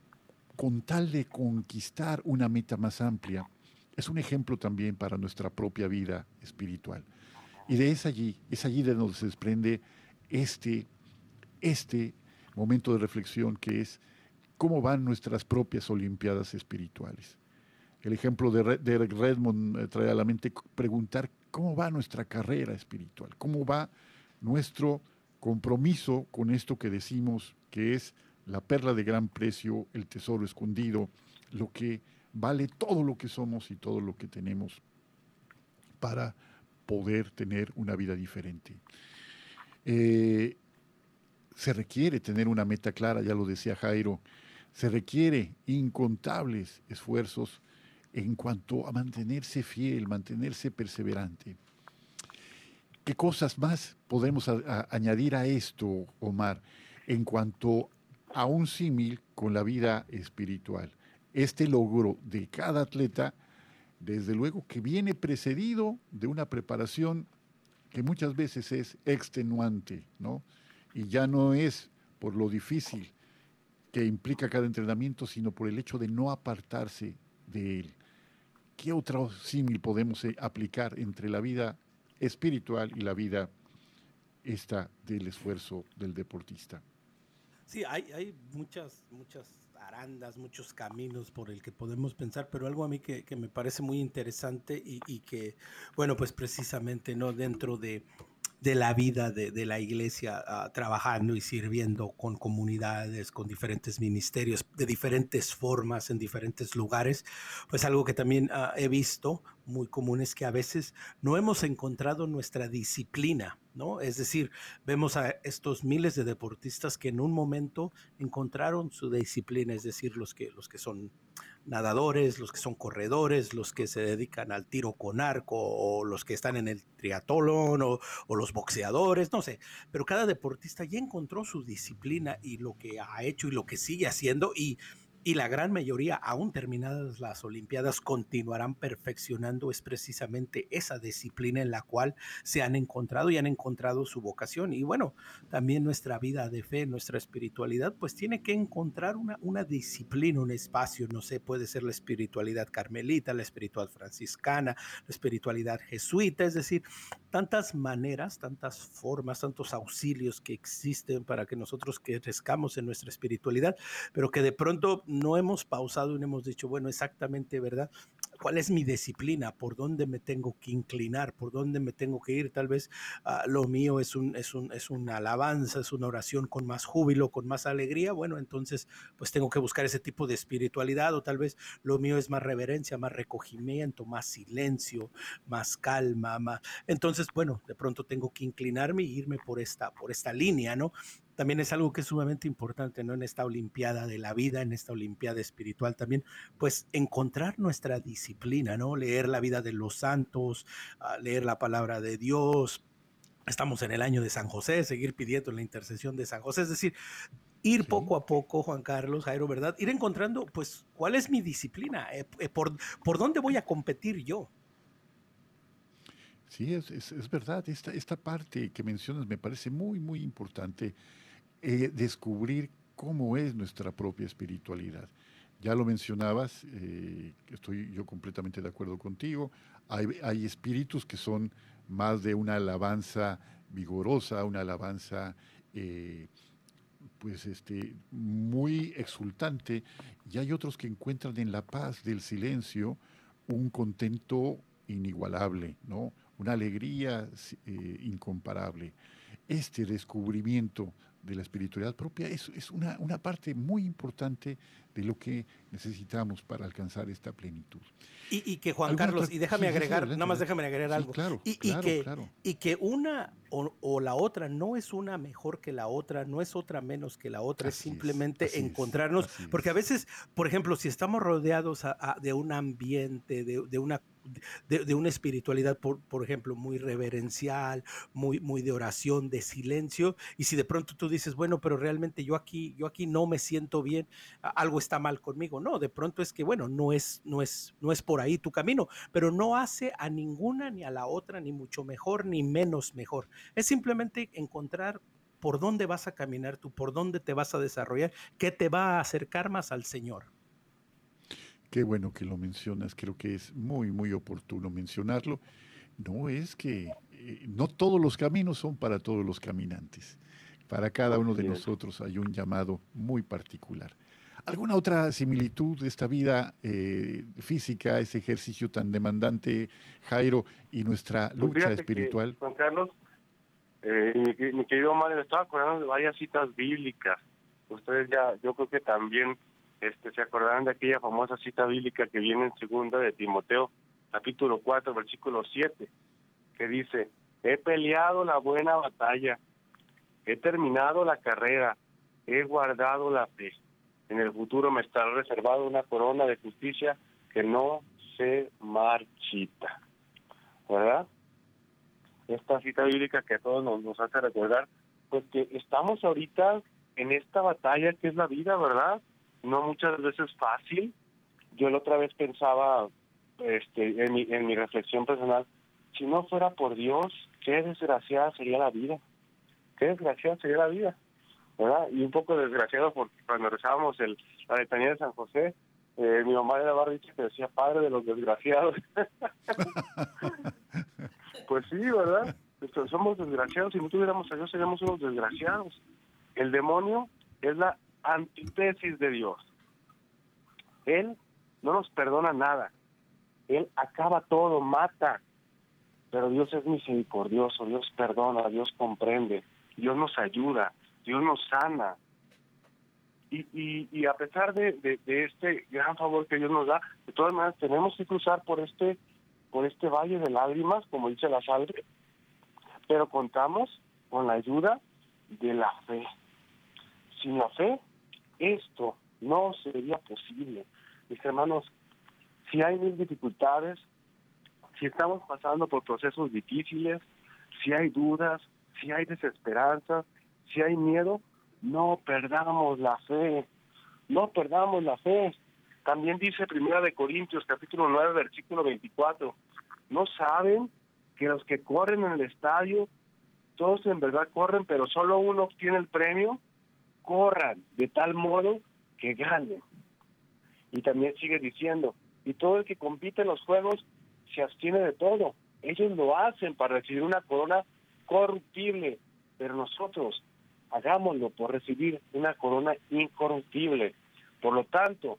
con tal de conquistar una meta más amplia, es un ejemplo también para nuestra propia vida espiritual. Y de es allí, es allí de donde se desprende este, este momento de reflexión que es cómo van nuestras propias Olimpiadas espirituales. El ejemplo de, Eric Redmond trae a la mente preguntar cómo va nuestra carrera espiritual, cómo va nuestro compromiso con esto que decimos que es la perla de gran precio, el tesoro escondido, lo que vale todo lo que somos y todo lo que tenemos para poder tener una vida diferente. Eh, se requiere tener una meta clara, ya lo decía Jairo, se requiere incontables esfuerzos en cuanto a mantenerse fiel, mantenerse perseverante. ¿Qué cosas más podemos añadir a esto, Omar, en cuanto a un símil con la vida espiritual? Este logro de cada atleta, desde luego que viene precedido de una preparación que muchas veces es extenuante, ¿no? Y ya no es por lo difícil, que implica cada entrenamiento, sino por el hecho de no apartarse de él. ¿Qué otro símil podemos eh, aplicar entre la vida espiritual y la vida esta del esfuerzo del deportista? Sí, hay, hay muchas, muchas arandas, muchos caminos por el que podemos pensar, pero algo a mí que, que me parece muy interesante y, y, que, bueno, pues precisamente, ¿no? Dentro de, de la vida de, la iglesia, ah, trabajando y sirviendo con comunidades, con diferentes ministerios, de diferentes formas, en diferentes lugares, pues algo que también ah, he visto muy común es que a veces no hemos encontrado nuestra disciplina, ¿no? Es decir, vemos a estos miles de deportistas que en un momento encontraron su disciplina, es decir, los que, los que son nadadores, los que son corredores, los que se dedican al tiro con arco, o los que están en el triatlón, o, o, los boxeadores, no sé. Pero cada deportista ya encontró su disciplina y lo que ha hecho y lo que sigue haciendo. Y y la gran mayoría, aún terminadas las Olimpiadas, continuarán perfeccionando es precisamente esa disciplina en la cual se han encontrado y han encontrado su vocación. Y bueno, también nuestra vida de fe, nuestra espiritualidad, pues tiene que encontrar una, una disciplina, un espacio, no sé, puede ser la espiritualidad carmelita, la espiritualidad franciscana, la espiritualidad jesuita, es decir, tantas maneras, tantas formas, tantos auxilios que existen para que nosotros crezcamos en nuestra espiritualidad, pero que de pronto no hemos pausado y no hemos dicho, bueno, exactamente, ¿verdad? ¿Cuál es mi disciplina? ¿Por dónde me tengo que inclinar? ¿Por dónde me tengo que ir? Tal vez uh, lo mío es, un, es, un, es una alabanza, es una oración con más júbilo, con más alegría. Bueno, entonces pues tengo que buscar ese tipo de espiritualidad o tal vez lo mío es más reverencia, más recogimiento, más silencio, más calma. Más... Entonces, bueno, de pronto tengo que inclinarme y irme por esta, por esta línea, ¿no? También es algo que es sumamente importante, ¿no? En esta Olimpiada de la vida, en esta Olimpiada espiritual también, pues encontrar nuestra disciplina, ¿no? Leer la vida de los santos, uh, leer la palabra de Dios. Estamos en el año de San José, seguir pidiendo la intercesión de San José, es decir, ir sí. poco a poco, Juan Carlos, Jairo, ¿verdad? Ir encontrando, pues, cuál es mi disciplina, eh, eh, por, por dónde voy a competir yo. Sí, es, es, es, verdad. Esta, esta parte que mencionas me parece muy, muy importante. Eh, descubrir cómo es nuestra propia espiritualidad. Ya lo mencionabas, eh, estoy yo completamente de acuerdo contigo. Hay, espíritus que son más de una alabanza vigorosa, una alabanza eh, pues este, muy exultante, y hay otros que encuentran en la paz del silencio un contento inigualable, ¿no? una alegría incomparable. Este descubrimiento de la espiritualidad propia es, es una, una, parte muy importante de lo que necesitamos para alcanzar esta plenitud. Y, y que Juan Carlos, otra? y déjame sí, agregar, sí, nada más déjame agregar algo. Claro, y, claro, y, que, claro. y que una o, o, la otra no es una mejor que la otra, no es otra menos que la otra, así es simplemente es, encontrarnos, porque a veces, por ejemplo, si estamos rodeados a, a, de un ambiente, de, de una de, una espiritualidad, por, por, ejemplo, muy reverencial, muy, muy de oración, de silencio, y si de pronto tú dices, bueno, pero realmente yo aquí, yo aquí no me siento bien, algo está mal conmigo, no, de pronto es que, bueno, no es, no es, no es por ahí tu camino, pero no hace a ninguna ni a la otra, ni mucho mejor, ni menos mejor, es simplemente encontrar por dónde vas a caminar tú, por dónde te vas a desarrollar, qué te va a acercar más al Señor. Qué bueno que lo mencionas, creo que es muy, muy oportuno mencionarlo. No es que eh, no todos los caminos son para todos los caminantes. Para cada uno de nosotros hay un llamado muy particular. ¿Alguna otra similitud de esta vida eh, física, ese ejercicio tan demandante, Jairo, y nuestra lucha pues espiritual? Que, Juan Carlos, eh, mi, mi, querido Omar, me estaba acordando de varias citas bíblicas. Ustedes ya, yo creo que también este, se acordarán de aquella famosa cita bíblica que viene en segunda de Timoteo, capítulo 4, versículo 7, que dice, he peleado la buena batalla, he terminado la carrera, he guardado la fe. En el futuro me estará reservado una corona de justicia que no se marchita. ¿Verdad? Esta cita bíblica que a todos nos, nos hace recordar, pues que estamos ahorita en esta batalla que es la vida, ¿verdad? No muchas veces fácil. Yo la otra vez pensaba este, en, mi, en mi reflexión personal, si no fuera por Dios, qué desgraciada sería la vida. Qué desgraciada sería la vida. ¿verdad? Y un poco desgraciado porque cuando rezábamos el, la letanía de San José, eh, mi mamá era barra que decía padre de los desgraciados. pues sí, ¿verdad? Somos desgraciados. Si no tuviéramos a Dios, seríamos unos desgraciados. El demonio es la antítesis de Dios. Él no nos perdona nada. Él acaba todo, mata. Pero Dios es misericordioso, Dios perdona, Dios comprende, Dios nos ayuda, Dios nos sana. Y, y, y a pesar de, de, de, este gran favor que Dios nos da, de todas maneras tenemos que cruzar por este por este valle de lágrimas, como dice la salve, pero contamos con la ayuda de la fe. Sin la fe, esto no sería posible. Mis hermanos, si hay mil dificultades, si estamos pasando por procesos difíciles, si hay dudas, si hay desesperanza, si hay miedo, no perdamos la fe, no perdamos la fe. También dice Primera de Corintios capítulo 9 versículo 24, ¿no saben que los que corren en el estadio, todos en verdad corren, pero solo uno obtiene el premio? Corran de tal modo que ganen. Y también sigue diciendo, y todo el que compite en los juegos se abstiene de todo. Ellos lo hacen para recibir una corona corruptible, pero nosotros hagámoslo por recibir una corona incorruptible. Por lo tanto,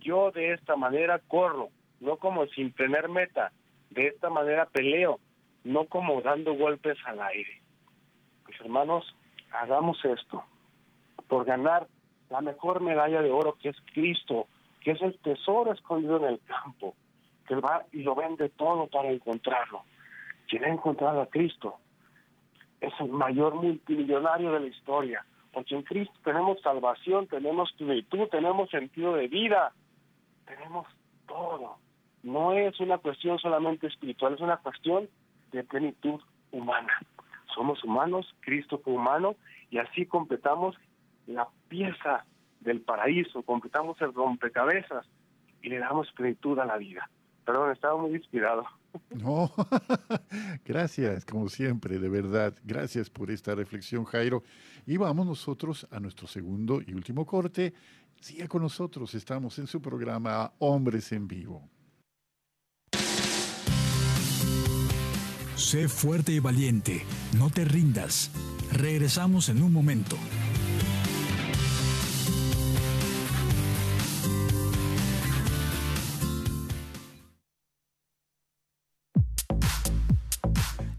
yo de esta manera corro, no como sin tener meta, de esta manera peleo, no como dando golpes al aire. Mis hermanos, hagamos esto por ganar la mejor medalla de oro que es Cristo, que es el tesoro escondido en el campo, que va y lo vende todo para encontrarlo. Quien ha encontrado a Cristo es el mayor multimillonario de la historia, porque en Cristo tenemos salvación, tenemos plenitud, tenemos sentido de vida, tenemos todo. No es una cuestión solamente espiritual, es una cuestión de plenitud humana. Somos humanos, Cristo fue humano, y así completamos la pieza del paraíso, completamos el rompecabezas y le damos plenitud a la vida. Perdón, estaba muy inspirado. No, gracias, como siempre, de verdad. Gracias por esta reflexión, Jairo. Y vamos nosotros a nuestro segundo y último corte. Siga con nosotros, estamos en su programa Hombres en Vivo. Sé fuerte y valiente, no te rindas. Regresamos en un momento.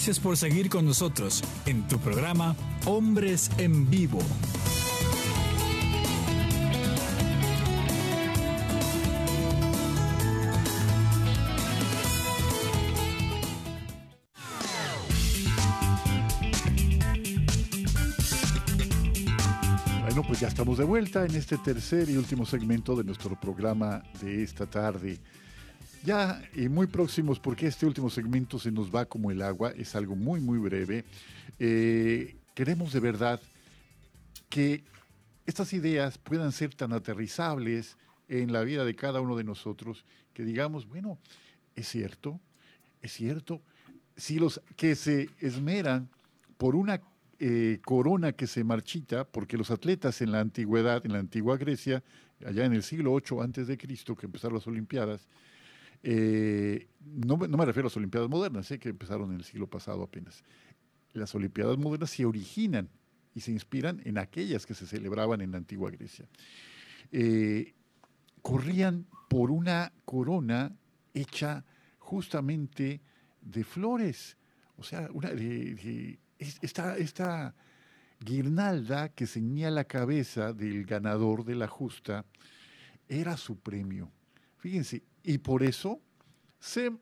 Gracias por seguir con nosotros en tu programa Hombres en Vivo. Bueno, pues ya estamos de vuelta en este tercer y último segmento de nuestro programa de esta tarde. Ya y muy próximos, porque este último segmento se nos va como el agua, es algo muy, muy breve. Eh, queremos de verdad que estas ideas puedan ser tan aterrizables en la vida de cada uno de nosotros que digamos, bueno, es cierto, es cierto, si los que se esmeran por una eh, corona que se marchita, porque los atletas en la antigüedad, en la antigua Grecia, allá en el siglo VIII antes de Cristo, que empezaron las Olimpiadas, eh, no, me refiero a las Olimpiadas modernas, sé que empezaron en el siglo pasado apenas. Las Olimpiadas modernas se originan y se inspiran en aquellas que se celebraban en la antigua Grecia. Eh, corrían por una corona hecha justamente de flores, o sea, una, esta, esta guirnalda que ceñía la cabeza del ganador de la justa era su premio. Fíjense, y por eso se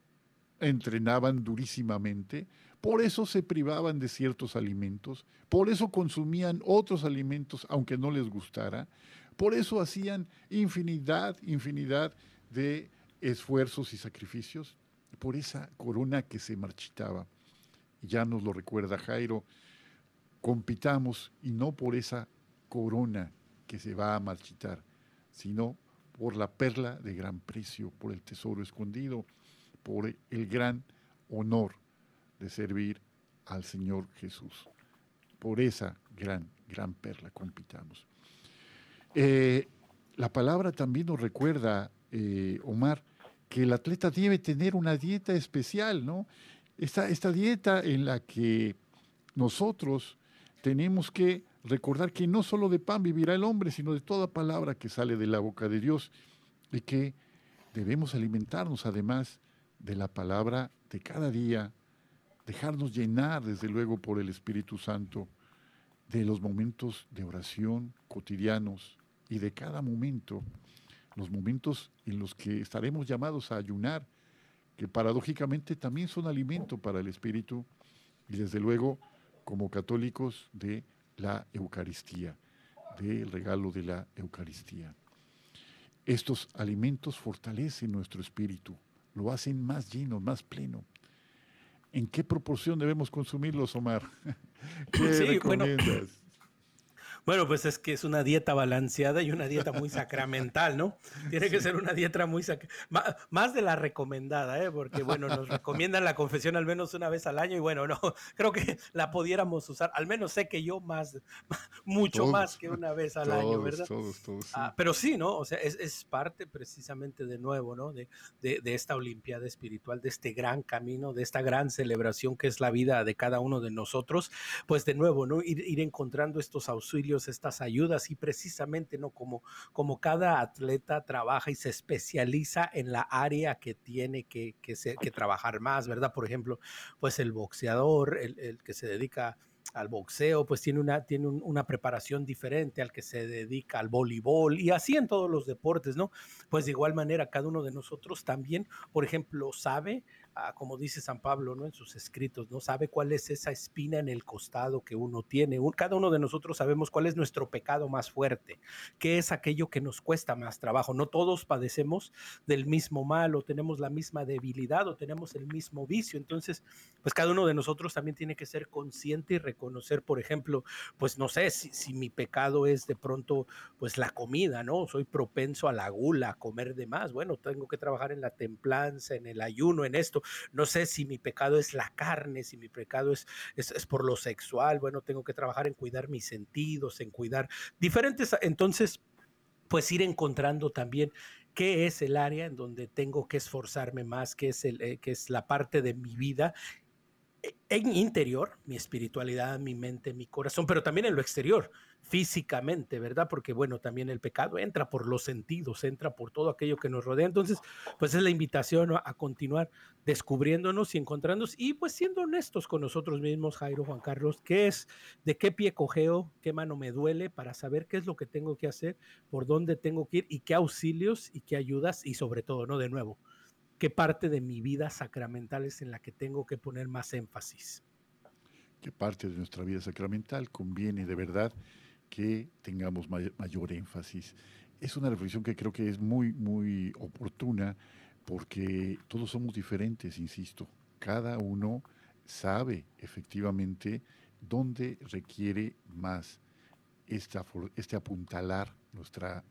entrenaban durísimamente, por eso se privaban de ciertos alimentos, por eso consumían otros alimentos aunque no les gustara, por eso hacían infinidad, infinidad de esfuerzos y sacrificios, por esa corona que se marchitaba. Ya nos lo recuerda Jairo, compitamos y no por esa corona que se va a marchitar, sino por la perla de gran precio, por el tesoro escondido, por el gran honor de servir al Señor Jesús. Por esa gran, gran perla compitamos. Eh, la palabra también nos recuerda, eh, Omar, que el atleta debe tener una dieta especial, ¿no? Esta, esta dieta en la que nosotros tenemos que recordar que no solo de pan vivirá el hombre, sino de toda palabra que sale de la boca de Dios y que debemos alimentarnos además de la palabra de cada día, dejarnos llenar desde luego por el Espíritu Santo de los momentos de oración cotidianos y de cada momento, los momentos en los que estaremos llamados a ayunar, que paradójicamente también son alimento para el Espíritu y desde luego como católicos de la Eucaristía, del regalo de la Eucaristía. Estos alimentos fortalecen nuestro espíritu, lo hacen más lleno, más pleno. ¿En qué proporción debemos consumirlos, Omar? ¿Qué sí, recomiendas? Bueno, pues es que es una dieta balanceada y una dieta muy sacramental, ¿no? Tiene que ser una dieta muy sacramental, más de la recomendada, ¿eh? Porque, bueno, nos recomiendan la confesión al menos una vez al año y, bueno, no, creo que la pudiéramos usar, al menos sé que yo más, mucho más que una vez al año, ¿verdad? Todos, todos. Ah, pero sí, ¿no? O sea, es, es parte precisamente de nuevo, ¿no? De, de, de esta Olimpiada espiritual, de este gran camino, de esta gran celebración que es la vida de cada uno de nosotros, pues de nuevo, ¿no? Ir, ir encontrando estos auxilios estas ayudas y precisamente, ¿no? Como, como cada atleta trabaja y se especializa en la área que tiene que, que, que trabajar más, ¿verdad? Por ejemplo, pues el boxeador, el, el que se dedica al boxeo, pues tiene una, tiene una preparación diferente al que se dedica al voleibol y así en todos los deportes, ¿no? Pues de igual manera, cada uno de nosotros también, por ejemplo, sabe como dice San Pablo, ¿no? En sus escritos, ¿no? Sabe cuál es esa espina en el costado que uno tiene. cada uno de nosotros sabemos cuál es nuestro pecado más fuerte, qué es aquello que nos cuesta más trabajo. No todos padecemos del mismo mal o tenemos la misma debilidad o tenemos el mismo vicio. Entonces, pues cada uno de nosotros también tiene que ser consciente y reconocer, por ejemplo, pues no sé si, si mi pecado es de pronto, pues la comida, ¿no? Soy propenso a la gula, a comer de más. Bueno, tengo que trabajar en la templanza, en el ayuno, en esto no sé si mi pecado es la carne, si mi pecado es, es, por lo sexual, bueno, tengo que trabajar en cuidar mis sentidos, en cuidar diferentes, entonces, pues ir encontrando también qué es el área en donde tengo que esforzarme más, qué es, el, eh, qué es la parte de mi vida en interior, mi espiritualidad, mi mente, mi corazón, pero también en lo exterior, físicamente, ¿verdad? Porque bueno, también el pecado entra por los sentidos, entra por todo aquello que nos rodea. Entonces, pues es la invitación a continuar descubriéndonos y encontrándonos y pues siendo honestos con nosotros mismos, Jairo, Juan Carlos, qué es, de qué pie cojeo, qué mano me duele para saber qué es lo que tengo que hacer, por dónde tengo que ir y qué auxilios y qué ayudas y sobre todo, ¿no? De nuevo, qué parte de mi vida sacramental es en la que tengo que poner más énfasis. ¿Qué parte de nuestra vida sacramental conviene de verdad que tengamos mayor, énfasis? Es una reflexión que creo que es muy, muy oportuna porque todos somos diferentes, insisto. Cada uno sabe efectivamente dónde requiere más esta, este apuntalar nuestra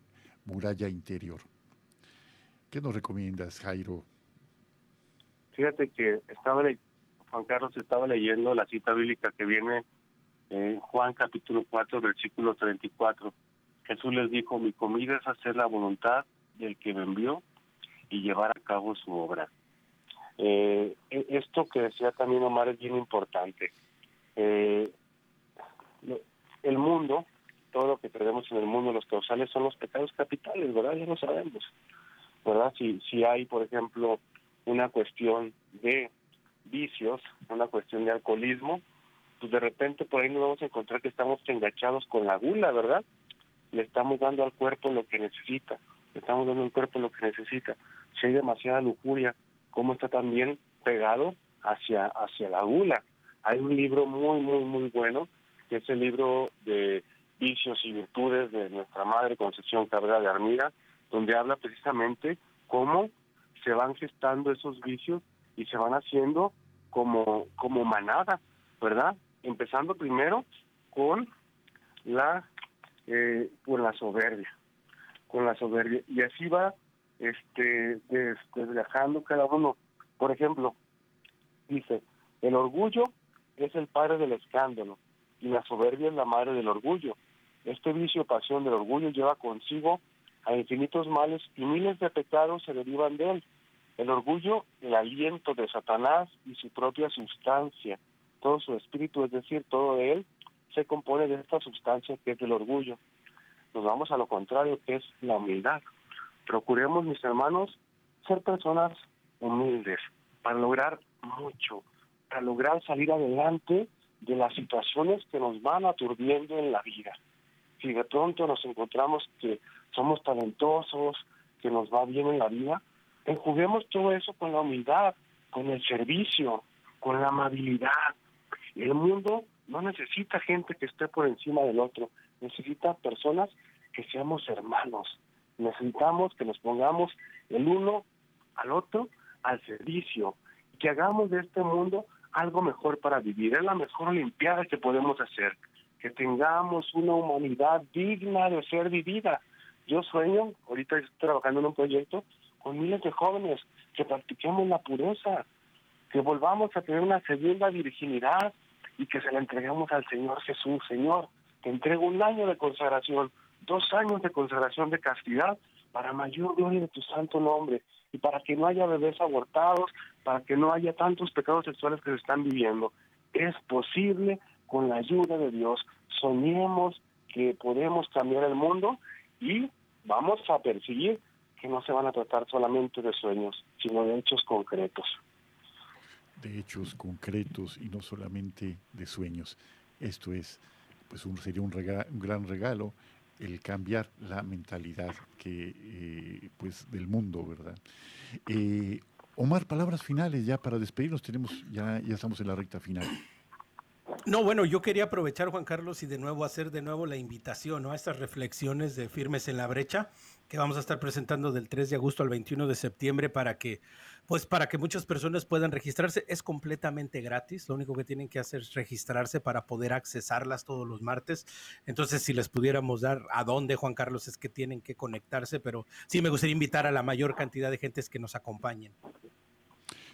muralla interior. ¿Qué nos recomiendas, Jairo? Fíjate que estaba Juan Carlos estaba leyendo la cita bíblica que viene en Juan capítulo 4, versículo 34. Jesús les dijo, mi comida es hacer la voluntad del que me envió y llevar a cabo su obra. Eh, e, esto que decía también Omar es bien importante. Eh, el mundo, todo lo que tenemos en el mundo, los causales son los pecados capitales, ¿verdad? Ya lo sabemos, ¿verdad? Si, si hay, por ejemplo, una cuestión de vicios, una cuestión de alcoholismo, pues de repente por ahí nos vamos a encontrar que estamos enganchados con la gula, ¿verdad? Le estamos dando al cuerpo lo que necesita, le estamos dando al cuerpo lo que necesita. Si hay demasiada lujuria, ¿cómo está también pegado hacia, hacia la gula? Hay un libro muy, muy, muy bueno, que es el libro de vicios y virtudes de nuestra madre Concepción Cabrera de Armida, donde habla precisamente cómo se van gestando esos vicios y se van haciendo como, como manada, ¿verdad? Empezando primero con la, eh, con la soberbia, con la soberbia. Y así va este desgajando cada uno. Por ejemplo, dice, el orgullo es el padre del escándalo y la soberbia es la madre del orgullo. Este vicio pasión del orgullo lleva consigo a infinitos males y miles de pecados se derivan de él. El orgullo, el aliento de Satanás y su propia sustancia, todo su espíritu, es decir, todo él, se compone de esta sustancia que es el orgullo. Nos vamos a lo contrario, que es la humildad. Procuremos, mis hermanos, ser personas humildes para lograr mucho, para lograr salir adelante de las situaciones que nos van aturdiendo en la vida. Si de pronto nos encontramos que somos talentosos, que nos va bien en la vida, enjuguemos todo eso con la humildad, con el servicio, con la amabilidad. El mundo no necesita gente que esté por encima del otro, necesita personas que seamos hermanos. Necesitamos que nos pongamos el uno al otro al servicio, y que hagamos de este mundo algo mejor para vivir. Es la mejor olimpiada que podemos hacer, que tengamos una humanidad digna de ser vivida. Yo sueño, ahorita estoy trabajando en un proyecto con miles de jóvenes, que practiquemos la pureza, que volvamos a tener una segunda virginidad y que se la entreguemos al Señor Jesús. Señor, te entrego un año de consagración, dos años de consagración de castidad para mayor gloria de tu santo nombre y para que no haya bebés abortados, para que no haya tantos pecados sexuales que se están viviendo. Es posible con la ayuda de Dios. Soñemos que podemos cambiar el mundo y vamos a perseguir que no se van a tratar solamente de sueños, sino de hechos concretos. De hechos concretos y no solamente de sueños. Esto es, pues un, sería un, gran regalo el cambiar la mentalidad que, eh, pues, del mundo, ¿verdad? Eh, Omar, palabras finales ya para despedirnos, tenemos, ya, ya estamos en la recta final. No, bueno, yo quería aprovechar, Juan Carlos, y de nuevo hacer de nuevo la invitación a estas reflexiones de Firmes en la Brecha, que vamos a estar presentando del 3 de agosto al 21 de septiembre para que, pues, para que muchas personas puedan registrarse. Es completamente gratis, lo único que tienen que hacer es registrarse para poder accesarlas todos los martes. Entonces, si les pudiéramos dar a dónde, Juan Carlos, es que tienen que conectarse, pero sí me gustaría invitar a la mayor cantidad de gentes que nos acompañen.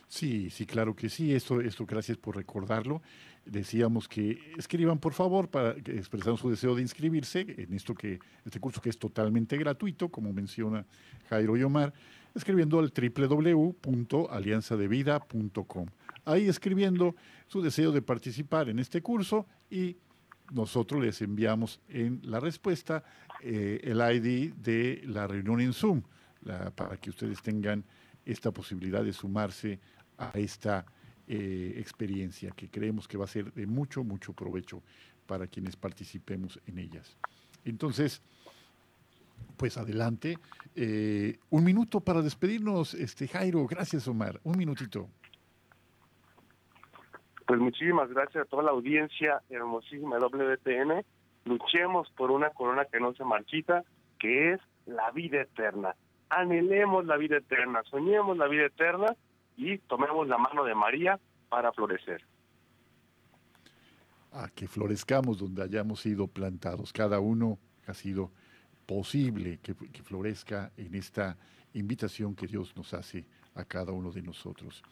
Sí, sí, claro que sí. Esto, esto gracias por recordarlo. Decíamos que escriban, por favor, para expresar su deseo de inscribirse en esto que, este curso que es totalmente gratuito, como menciona Jairo y Omar, escribiendo al www.alianzadevida.com. Ahí escribiendo su deseo de participar en este curso y nosotros les enviamos en la respuesta eh, el ID de la reunión en Zoom, para que ustedes tengan esta posibilidad de sumarse a esta eh, experiencia que creemos que va a ser de mucho, mucho provecho para quienes participemos en ellas. Entonces, pues adelante. Eh, un minuto para despedirnos, este Jairo. Gracias, Omar. Un minutito. Pues muchísimas gracias a toda la audiencia hermosísima de WTN. Luchemos por una corona que no se marchita, que es la vida eterna. Anhelemos la vida eterna, soñemos la vida eterna y tomemos la mano de María para florecer. A que florezcamos donde hayamos sido plantados. Cada uno ha sido posible que, florezca en esta invitación que Dios nos hace a cada uno de nosotros.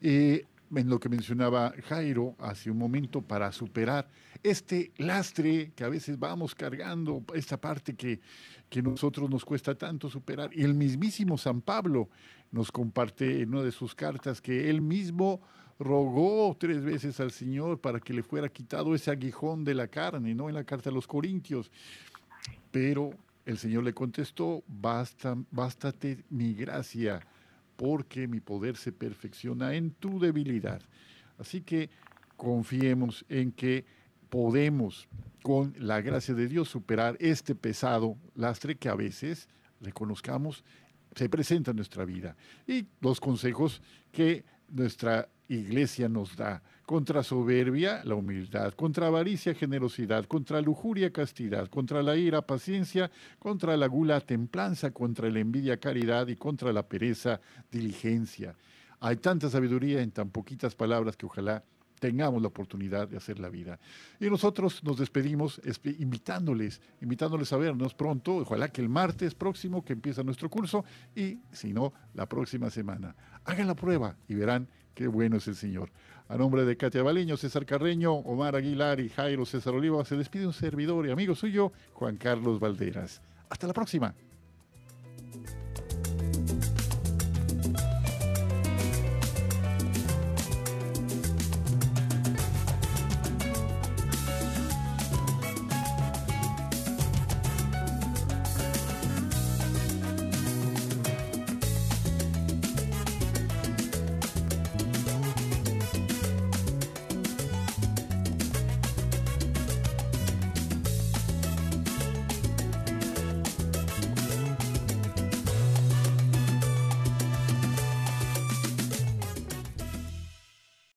Eh, en lo que mencionaba Jairo hace un momento, para superar este lastre que a veces vamos cargando, esta parte que, que nosotros nos cuesta tanto superar. Y el mismísimo San Pablo nos comparte en una de sus cartas que él mismo rogó tres veces al Señor para que le fuera quitado ese aguijón de la carne, ¿no? En la carta a los Corintios. Pero el Señor le contestó, Basta, bástate mi gracia porque mi poder se perfecciona en tu debilidad. Así que confiemos en que podemos, con la gracia de Dios, superar este pesado lastre que a veces, reconozcamos, se presenta en nuestra vida. Y los consejos que nuestra iglesia nos da. Contra soberbia, la humildad. Contra avaricia, generosidad. Contra lujuria, castidad. Contra la ira, paciencia. Contra la gula, templanza. Contra la envidia, caridad. Y contra la pereza, diligencia. Hay tanta sabiduría en tan poquitas palabras que ojalá tengamos la oportunidad de hacer la vida. Y nosotros nos despedimos invitándoles, invitándoles a vernos pronto, ojalá que el martes próximo que empieza nuestro curso y si no, la próxima semana. Hagan la prueba y verán Qué bueno es el Señor. A nombre de Katia Baleño, César Carreño, Omar Aguilar y Jairo César Oliva, se despide un servidor y amigo suyo, Juan Carlos Valderas. Hasta la próxima.